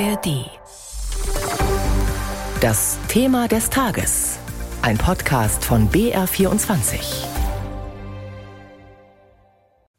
ARD. Das Thema des Tages. Ein Podcast von BR24.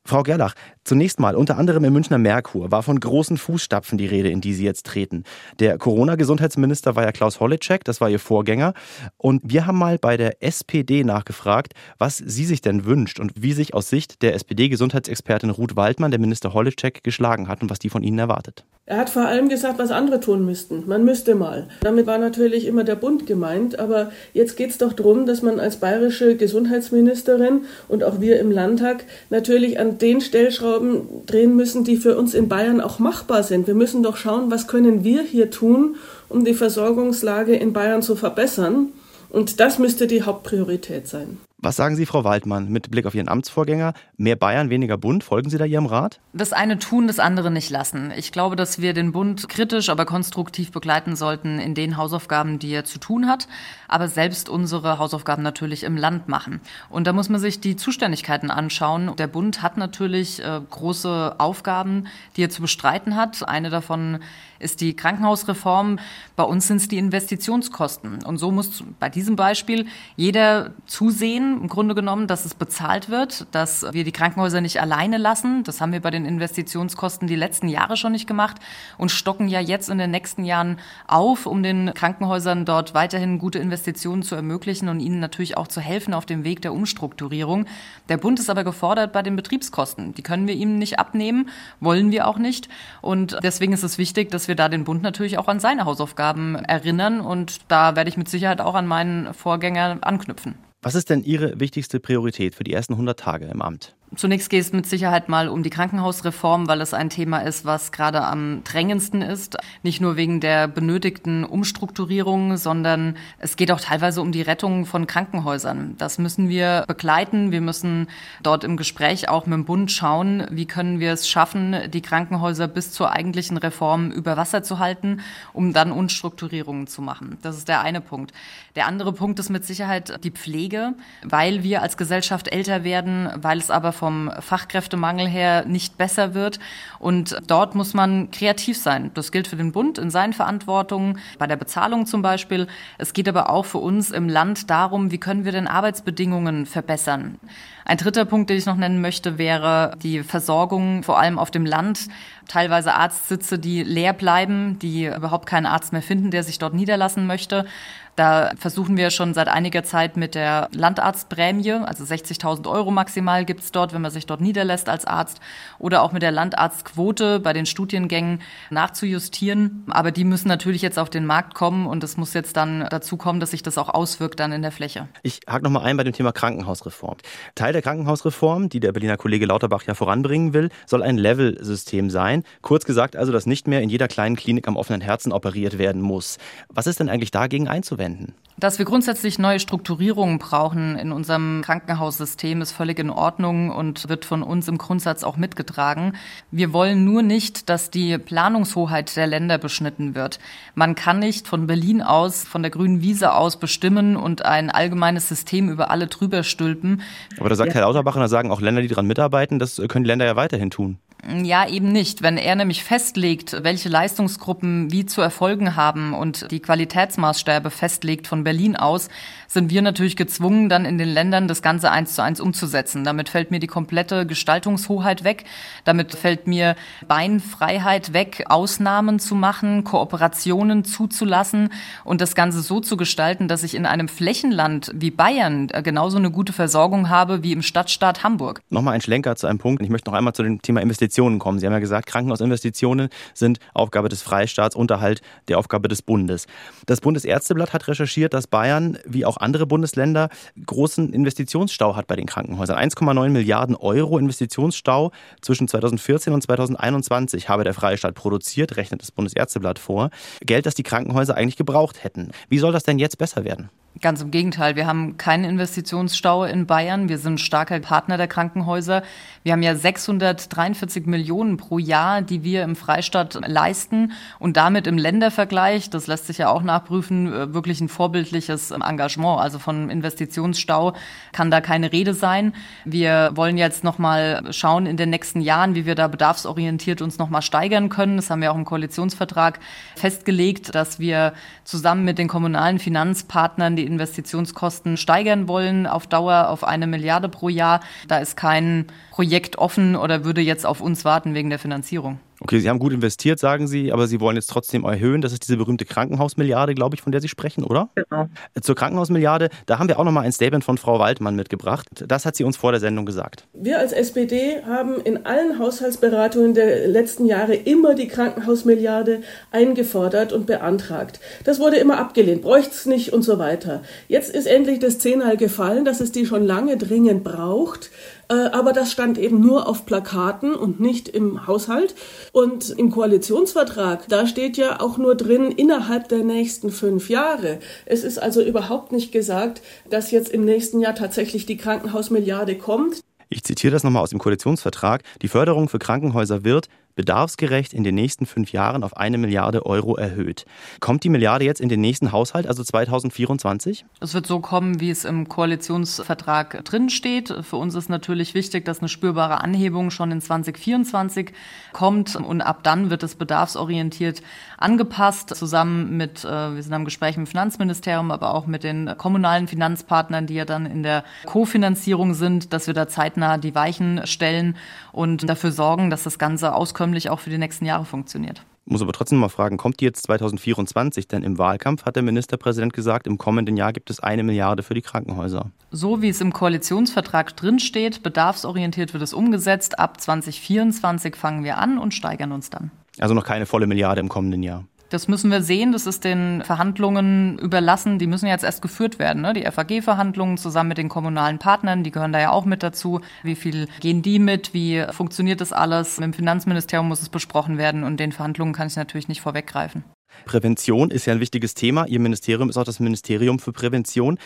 Frau Gerlach, zunächst mal, unter anderem im Münchner Merkur war von großen Fußstapfen die Rede, in die Sie jetzt treten. Der Corona-Gesundheitsminister war ja Klaus Holleczek, das war Ihr Vorgänger. Und wir haben mal bei der SPD nachgefragt, was sie sich denn wünscht und wie sich aus Sicht der SPD-Gesundheitsexpertin Ruth Waldmann der Minister Holleczek geschlagen hat und was die von Ihnen erwartet. Er hat vor allem gesagt, was andere tun müssten. Man müsste mal. Damit war natürlich immer der Bund gemeint, aber jetzt geht es doch darum, dass man als bayerische Gesundheitsministerin und auch wir im Landtag natürlich an den Stellschrauben drehen müssen, die für uns in Bayern auch machbar sind. Wir müssen doch schauen, was können wir hier tun, um die Versorgungslage in Bayern zu verbessern. Und das müsste die Hauptpriorität sein. Was sagen Sie, Frau Waldmann, mit Blick auf Ihren Amtsvorgänger? Mehr Bayern, weniger Bund? Folgen Sie da Ihrem Rat? Das eine tun, das andere nicht lassen. Ich glaube, dass wir den Bund kritisch, aber konstruktiv begleiten sollten in den Hausaufgaben, die er zu tun hat, aber selbst unsere Hausaufgaben natürlich im Land machen. Und da muss man sich die Zuständigkeiten anschauen. Der Bund hat natürlich äh, große Aufgaben, die er zu bestreiten hat. Eine davon ist die Krankenhausreform. Bei uns sind es die Investitionskosten. Und so muss bei diesem Beispiel jeder zusehen, im Grunde genommen, dass es bezahlt wird, dass wir die Krankenhäuser nicht alleine lassen. Das haben wir bei den Investitionskosten die letzten Jahre schon nicht gemacht und stocken ja jetzt in den nächsten Jahren auf, um den Krankenhäusern dort weiterhin gute Investitionen zu ermöglichen und ihnen natürlich auch zu helfen auf dem Weg der Umstrukturierung. Der Bund ist aber gefordert bei den Betriebskosten. Die können wir ihm nicht abnehmen, wollen wir auch nicht. Und deswegen ist es wichtig, dass wir da den Bund natürlich auch an seine Hausaufgaben erinnern. Und da werde ich mit Sicherheit auch an meinen Vorgänger anknüpfen. Was ist denn Ihre wichtigste Priorität für die ersten 100 Tage im Amt? Zunächst geht es mit Sicherheit mal um die Krankenhausreform, weil es ein Thema ist, was gerade am drängendsten ist. Nicht nur wegen der benötigten Umstrukturierung, sondern es geht auch teilweise um die Rettung von Krankenhäusern. Das müssen wir begleiten. Wir müssen dort im Gespräch auch mit dem Bund schauen, wie können wir es schaffen, die Krankenhäuser bis zur eigentlichen Reform über Wasser zu halten, um dann Umstrukturierungen zu machen. Das ist der eine Punkt. Der andere Punkt ist mit Sicherheit die Pflege, weil wir als Gesellschaft älter werden, weil es aber vom Fachkräftemangel her nicht besser wird. Und dort muss man kreativ sein. Das gilt für den Bund in seinen Verantwortungen, bei der Bezahlung zum Beispiel. Es geht aber auch für uns im Land darum, wie können wir denn Arbeitsbedingungen verbessern. Ein dritter Punkt, den ich noch nennen möchte, wäre die Versorgung, vor allem auf dem Land. Teilweise Arztsitze, die leer bleiben, die überhaupt keinen Arzt mehr finden, der sich dort niederlassen möchte. Da versuchen wir schon seit einiger Zeit mit der Landarztprämie, also 60.000 Euro maximal gibt's dort, wenn man sich dort niederlässt als Arzt, oder auch mit der Landarztquote bei den Studiengängen nachzujustieren. Aber die müssen natürlich jetzt auf den Markt kommen und es muss jetzt dann dazu kommen, dass sich das auch auswirkt dann in der Fläche. Ich hake noch mal ein bei dem Thema Krankenhausreform. Teil der Krankenhausreform, die der Berliner Kollege Lauterbach ja voranbringen will, soll ein Level-System sein. Kurz gesagt also, dass nicht mehr in jeder kleinen Klinik am offenen Herzen operiert werden muss. Was ist denn eigentlich dagegen einzuwenden? Anwenden? Dass wir grundsätzlich neue Strukturierungen brauchen in unserem Krankenhaussystem ist völlig in Ordnung und wird von uns im Grundsatz auch mitgetragen. Wir wollen nur nicht, dass die Planungshoheit der Länder beschnitten wird. Man kann nicht von Berlin aus, von der grünen Wiese aus bestimmen und ein allgemeines System über alle drüber stülpen. Aber da sagt ja. Herr Lauterbach und da sagen auch Länder, die daran mitarbeiten, das können die Länder ja weiterhin tun. Ja, eben nicht. Wenn er nämlich festlegt, welche Leistungsgruppen wie zu erfolgen haben und die Qualitätsmaßstäbe festlegt von Berlin aus, sind wir natürlich gezwungen, dann in den Ländern das Ganze eins zu eins umzusetzen. Damit fällt mir die komplette Gestaltungshoheit weg. Damit fällt mir Beinfreiheit weg, Ausnahmen zu machen, Kooperationen zuzulassen und das Ganze so zu gestalten, dass ich in einem Flächenland wie Bayern genauso eine gute Versorgung habe wie im Stadtstaat Hamburg. Nochmal ein Schlenker zu einem Punkt. Ich möchte noch einmal zu dem Thema Investitionen Investitionen kommen. Sie haben ja gesagt, Krankenhausinvestitionen sind Aufgabe des Freistaats, Unterhalt der Aufgabe des Bundes. Das Bundesärzteblatt hat recherchiert, dass Bayern, wie auch andere Bundesländer, großen Investitionsstau hat bei den Krankenhäusern. 1,9 Milliarden Euro Investitionsstau zwischen 2014 und 2021 habe der Freistaat produziert, rechnet das Bundesärzteblatt vor. Geld, das die Krankenhäuser eigentlich gebraucht hätten. Wie soll das denn jetzt besser werden? Ganz im Gegenteil, wir haben keinen Investitionsstau in Bayern. Wir sind starker Partner der Krankenhäuser. Wir haben ja 643 Millionen pro Jahr, die wir im Freistaat leisten und damit im Ländervergleich, das lässt sich ja auch nachprüfen, äh, wirklich ein vorbildliches Engagement. Also von Investitionsstau kann da keine Rede sein. Wir wollen jetzt noch mal schauen in den nächsten Jahren, wie wir da bedarfsorientiert uns noch mal steigern können. Das haben wir auch im Koalitionsvertrag festgelegt, dass wir zusammen mit den kommunalen Finanzpartnern die Investitionskosten steigern wollen auf Dauer auf eine Milliarde pro Jahr. Da ist kein Projekt offen oder würde jetzt auf uns warten wegen der Finanzierung. Okay, Sie haben gut investiert, sagen Sie, aber Sie wollen jetzt trotzdem erhöhen. Das ist diese berühmte Krankenhausmilliarde, glaube ich, von der Sie sprechen, oder? Genau. Zur Krankenhausmilliarde, da haben wir auch noch mal ein Statement von Frau Waldmann mitgebracht. Das hat sie uns vor der Sendung gesagt. Wir als SPD haben in allen Haushaltsberatungen der letzten Jahre immer die Krankenhausmilliarde eingefordert und beantragt. Das wurde immer abgelehnt, bräuchte es nicht und so weiter. Jetzt ist endlich das Zehnmal gefallen, dass es die schon lange dringend braucht. Äh, aber das stand eben nur auf Plakaten und nicht im Haushalt. Und im Koalitionsvertrag, da steht ja auch nur drin, innerhalb der nächsten fünf Jahre. Es ist also überhaupt nicht gesagt, dass jetzt im nächsten Jahr tatsächlich die Krankenhausmilliarde kommt. Ich zitiere das nochmal aus dem Koalitionsvertrag. Die Förderung für Krankenhäuser wird bedarfsgerecht in den nächsten fünf Jahren auf eine Milliarde Euro erhöht. Kommt die Milliarde jetzt in den nächsten Haushalt, also 2024? Es wird so kommen, wie es im Koalitionsvertrag drin steht. Für uns ist natürlich wichtig, dass eine spürbare Anhebung schon in 2024 kommt und ab dann wird es bedarfsorientiert angepasst, zusammen mit, äh, wir sind am Gespräch dem Finanzministerium, aber auch mit den kommunalen Finanzpartnern, die ja dann in der Kofinanzierung sind, dass wir da zeitnah die Weichen stellen und dafür sorgen, dass das Ganze auskömmlich auch für die nächsten Jahre funktioniert. Muss aber trotzdem mal fragen, kommt die jetzt 2024? Denn im Wahlkampf hat der Ministerpräsident gesagt, im kommenden Jahr gibt es eine Milliarde für die Krankenhäuser. So wie es im Koalitionsvertrag drinsteht, bedarfsorientiert wird es umgesetzt. Ab 2024 fangen wir an und steigern uns dann. Also noch keine volle Milliarde im kommenden Jahr. Das müssen wir sehen, das ist den Verhandlungen überlassen. Die müssen jetzt erst geführt werden. Ne? Die FAG-Verhandlungen zusammen mit den kommunalen Partnern, die gehören da ja auch mit dazu. Wie viel gehen die mit? Wie funktioniert das alles? Mit dem Finanzministerium muss es besprochen werden und den Verhandlungen kann ich natürlich nicht vorweggreifen. Prävention ist ja ein wichtiges Thema. Ihr Ministerium ist auch das Ministerium für Prävention.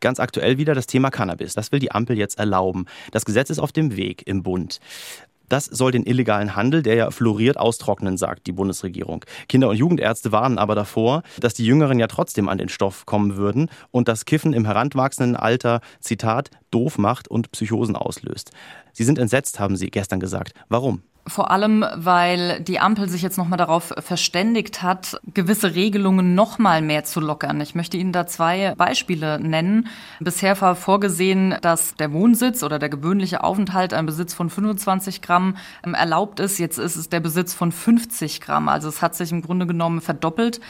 Ganz aktuell wieder das Thema Cannabis. Das will die Ampel jetzt erlauben. Das Gesetz ist auf dem Weg im Bund. Das soll den illegalen Handel, der ja floriert, austrocknen, sagt die Bundesregierung. Kinder- und Jugendärzte warnen aber davor, dass die Jüngeren ja trotzdem an den Stoff kommen würden und das Kiffen im heranwachsenden Alter, Zitat, doof macht und Psychosen auslöst. Sie sind entsetzt, haben Sie gestern gesagt. Warum? Vor allem, weil die Ampel sich jetzt nochmal darauf verständigt hat, gewisse Regelungen nochmal mehr zu lockern. Ich möchte Ihnen da zwei Beispiele nennen. Bisher war vorgesehen, dass der Wohnsitz oder der gewöhnliche Aufenthalt ein Besitz von 25 Gramm ähm, erlaubt ist. Jetzt ist es der Besitz von 50 Gramm. Also es hat sich im Grunde genommen verdoppelt.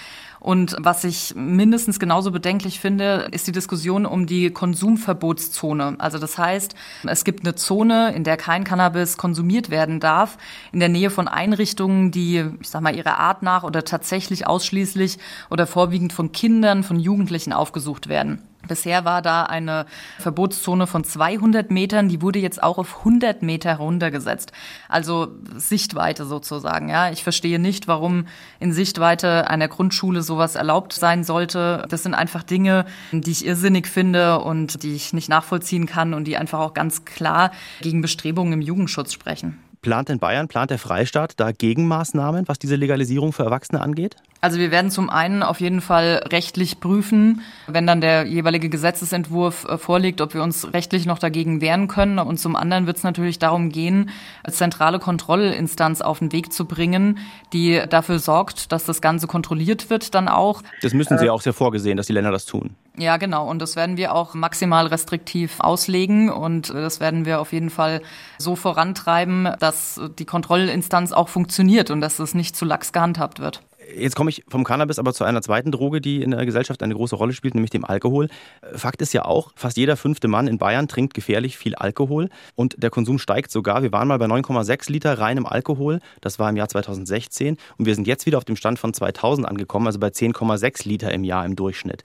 Und was ich mindestens genauso bedenklich finde, ist die Diskussion um die Konsumverbotszone. Also das heißt, es gibt eine Zone, in der kein Cannabis konsumiert werden darf, in der Nähe von Einrichtungen, die, ich sag mal, ihrer Art nach oder tatsächlich ausschließlich oder vorwiegend von Kindern, von Jugendlichen aufgesucht werden. Bisher war da eine Verbotszone von 200 Metern, die wurde jetzt auch auf 100 Meter runtergesetzt. Also Sichtweite sozusagen. Ja, ich verstehe nicht, warum in Sichtweite einer Grundschule sowas erlaubt sein sollte. Das sind einfach Dinge, die ich irrsinnig finde und die ich nicht nachvollziehen kann und die einfach auch ganz klar gegen Bestrebungen im Jugendschutz sprechen. Plant in Bayern, plant der Freistaat da Gegenmaßnahmen, was diese Legalisierung für Erwachsene angeht? Also wir werden zum einen auf jeden Fall rechtlich prüfen, wenn dann der jeweilige Gesetzesentwurf äh, vorliegt, ob wir uns rechtlich noch dagegen wehren können. Und zum anderen wird es natürlich darum gehen, als zentrale Kontrollinstanz auf den Weg zu bringen, die dafür sorgt, dass das Ganze kontrolliert wird dann auch. Das müssen Sie äh, auch sehr vorgesehen, dass die Länder das tun. Ja, genau. Und das werden wir auch maximal restriktiv auslegen. Und das werden wir auf jeden Fall so vorantreiben, dass die Kontrollinstanz auch funktioniert und dass es nicht zu lax gehandhabt wird. Jetzt komme ich vom Cannabis aber zu einer zweiten Droge, die in der Gesellschaft eine große Rolle spielt, nämlich dem Alkohol. Fakt ist ja auch, fast jeder fünfte Mann in Bayern trinkt gefährlich viel Alkohol und der Konsum steigt sogar. Wir waren mal bei 9,6 Liter reinem Alkohol, das war im Jahr 2016 und wir sind jetzt wieder auf dem Stand von 2000 angekommen, also bei 10,6 Liter im Jahr im Durchschnitt.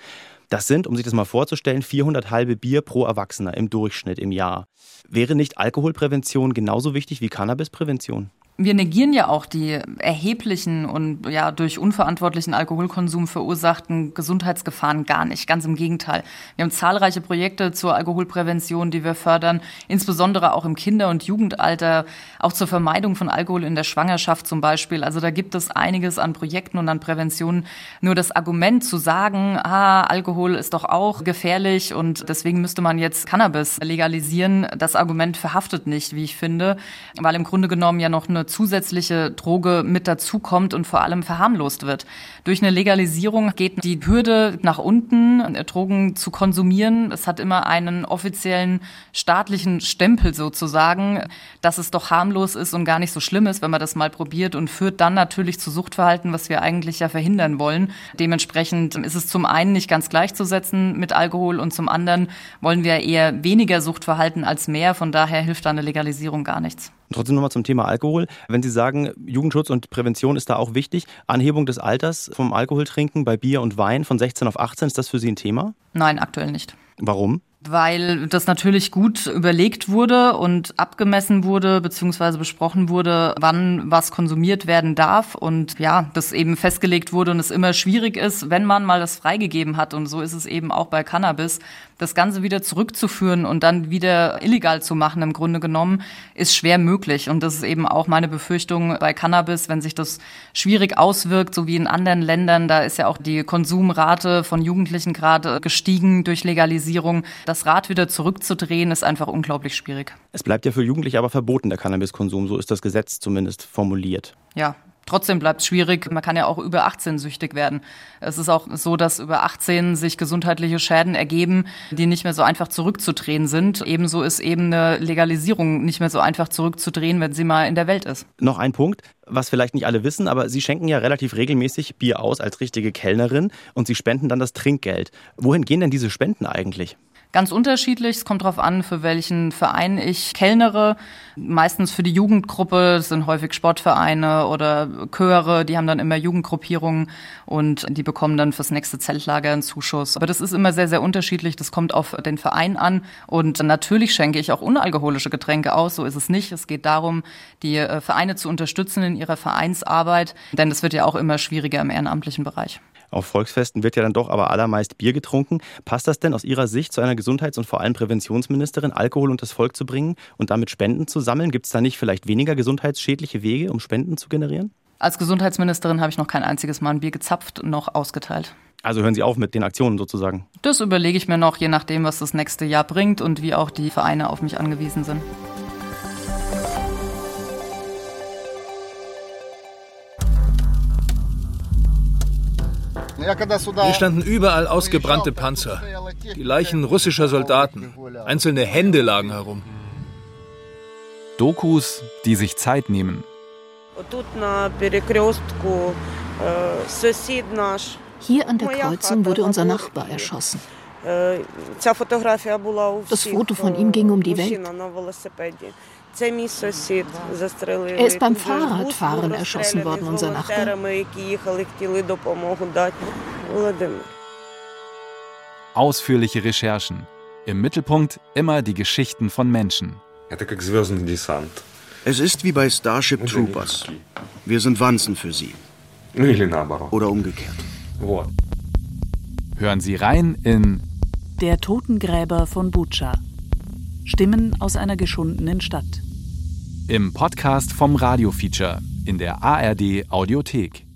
Das sind, um sich das mal vorzustellen, 400 halbe Bier pro Erwachsener im Durchschnitt im Jahr. Wäre nicht Alkoholprävention genauso wichtig wie Cannabisprävention? Wir negieren ja auch die erheblichen und ja durch unverantwortlichen Alkoholkonsum verursachten Gesundheitsgefahren gar nicht. Ganz im Gegenteil. Wir haben zahlreiche Projekte zur Alkoholprävention, die wir fördern, insbesondere auch im Kinder- und Jugendalter, auch zur Vermeidung von Alkohol in der Schwangerschaft zum Beispiel. Also da gibt es einiges an Projekten und an Prävention. Nur das Argument zu sagen, ah, Alkohol ist doch auch gefährlich und deswegen müsste man jetzt Cannabis legalisieren, das Argument verhaftet nicht, wie ich finde, weil im Grunde genommen ja noch eine zusätzliche Droge mit dazukommt und vor allem verharmlost wird. Durch eine Legalisierung geht die Hürde nach unten, Drogen zu konsumieren. Es hat immer einen offiziellen staatlichen Stempel sozusagen, dass es doch harmlos ist und gar nicht so schlimm ist, wenn man das mal probiert und führt dann natürlich zu Suchtverhalten, was wir eigentlich ja verhindern wollen. Dementsprechend ist es zum einen nicht ganz gleichzusetzen mit Alkohol und zum anderen wollen wir eher weniger Suchtverhalten als mehr. Von daher hilft da eine Legalisierung gar nichts. Trotzdem nochmal zum Thema Alkohol. Wenn Sie sagen, Jugendschutz und Prävention ist da auch wichtig, Anhebung des Alters vom Alkoholtrinken bei Bier und Wein von 16 auf 18, ist das für Sie ein Thema? Nein, aktuell nicht. Warum? Weil das natürlich gut überlegt wurde und abgemessen wurde beziehungsweise besprochen wurde, wann was konsumiert werden darf und ja, das eben festgelegt wurde und es immer schwierig ist, wenn man mal das freigegeben hat und so ist es eben auch bei Cannabis, das Ganze wieder zurückzuführen und dann wieder illegal zu machen im Grunde genommen, ist schwer möglich. Und das ist eben auch meine Befürchtung bei Cannabis, wenn sich das schwierig auswirkt, so wie in anderen Ländern, da ist ja auch die Konsumrate von Jugendlichen gerade gestiegen durch Legalisierung das Rad wieder zurückzudrehen, ist einfach unglaublich schwierig. Es bleibt ja für Jugendliche aber verboten, der Cannabiskonsum. So ist das Gesetz zumindest formuliert. Ja, Trotzdem bleibt es schwierig. Man kann ja auch über 18 süchtig werden. Es ist auch so, dass über 18 sich gesundheitliche Schäden ergeben, die nicht mehr so einfach zurückzudrehen sind. Ebenso ist eben eine Legalisierung nicht mehr so einfach zurückzudrehen, wenn sie mal in der Welt ist. Noch ein Punkt, was vielleicht nicht alle wissen, aber Sie schenken ja relativ regelmäßig Bier aus als richtige Kellnerin und Sie spenden dann das Trinkgeld. Wohin gehen denn diese Spenden eigentlich? Ganz unterschiedlich. Es kommt darauf an, für welchen Verein ich kellnere. Meistens für die Jugendgruppe. Das sind häufig Sportvereine oder Chöre. Die haben dann immer Jugendgruppierungen und die bekommen dann fürs nächste Zeltlager einen Zuschuss. Aber das ist immer sehr, sehr unterschiedlich. Das kommt auf den Verein an. Und natürlich schenke ich auch unalkoholische Getränke aus. So ist es nicht. Es geht darum, die äh, Vereine zu unterstützen in ihrer Vereinsarbeit. Denn es wird ja auch immer schwieriger im ehrenamtlichen Bereich. Auf Volksfesten wird ja dann doch aber allermeist Bier getrunken. Passt das denn aus Ihrer Sicht zu einer Gesundheits- und vor allem Präventionsministerin, Alkohol und das Volk zu bringen und damit Spenden zu sammeln? Gibt es da nicht vielleicht weniger gesundheitsschädliche Wege, um Spenden zu generieren? Als Gesundheitsministerin habe ich noch kein einziges Mal ein Bier gezapft noch ausgeteilt. Also hören Sie auf mit den Aktionen sozusagen? Das überlege ich mir noch, je nachdem, was das nächste Jahr bringt und wie auch die Vereine auf mich angewiesen sind. Hier standen überall ausgebrannte Panzer, die Leichen russischer Soldaten, einzelne Hände lagen herum. Dokus, die sich Zeit nehmen. Hier an der Kreuzung wurde unser Nachbar erschossen. Das Foto von ihm ging um die Welt. Er ist beim Fahrradfahren erschossen worden, unser Nachbar. Ausführliche Recherchen. Im Mittelpunkt immer die Geschichten von Menschen. Es ist wie bei Starship Troopers. Wir sind Wanzen für sie. Oder umgekehrt. Hören Sie rein in Der Totengräber von Bucha. Stimmen aus einer geschundenen Stadt. Im Podcast vom Radio Feature in der ARD Audiothek.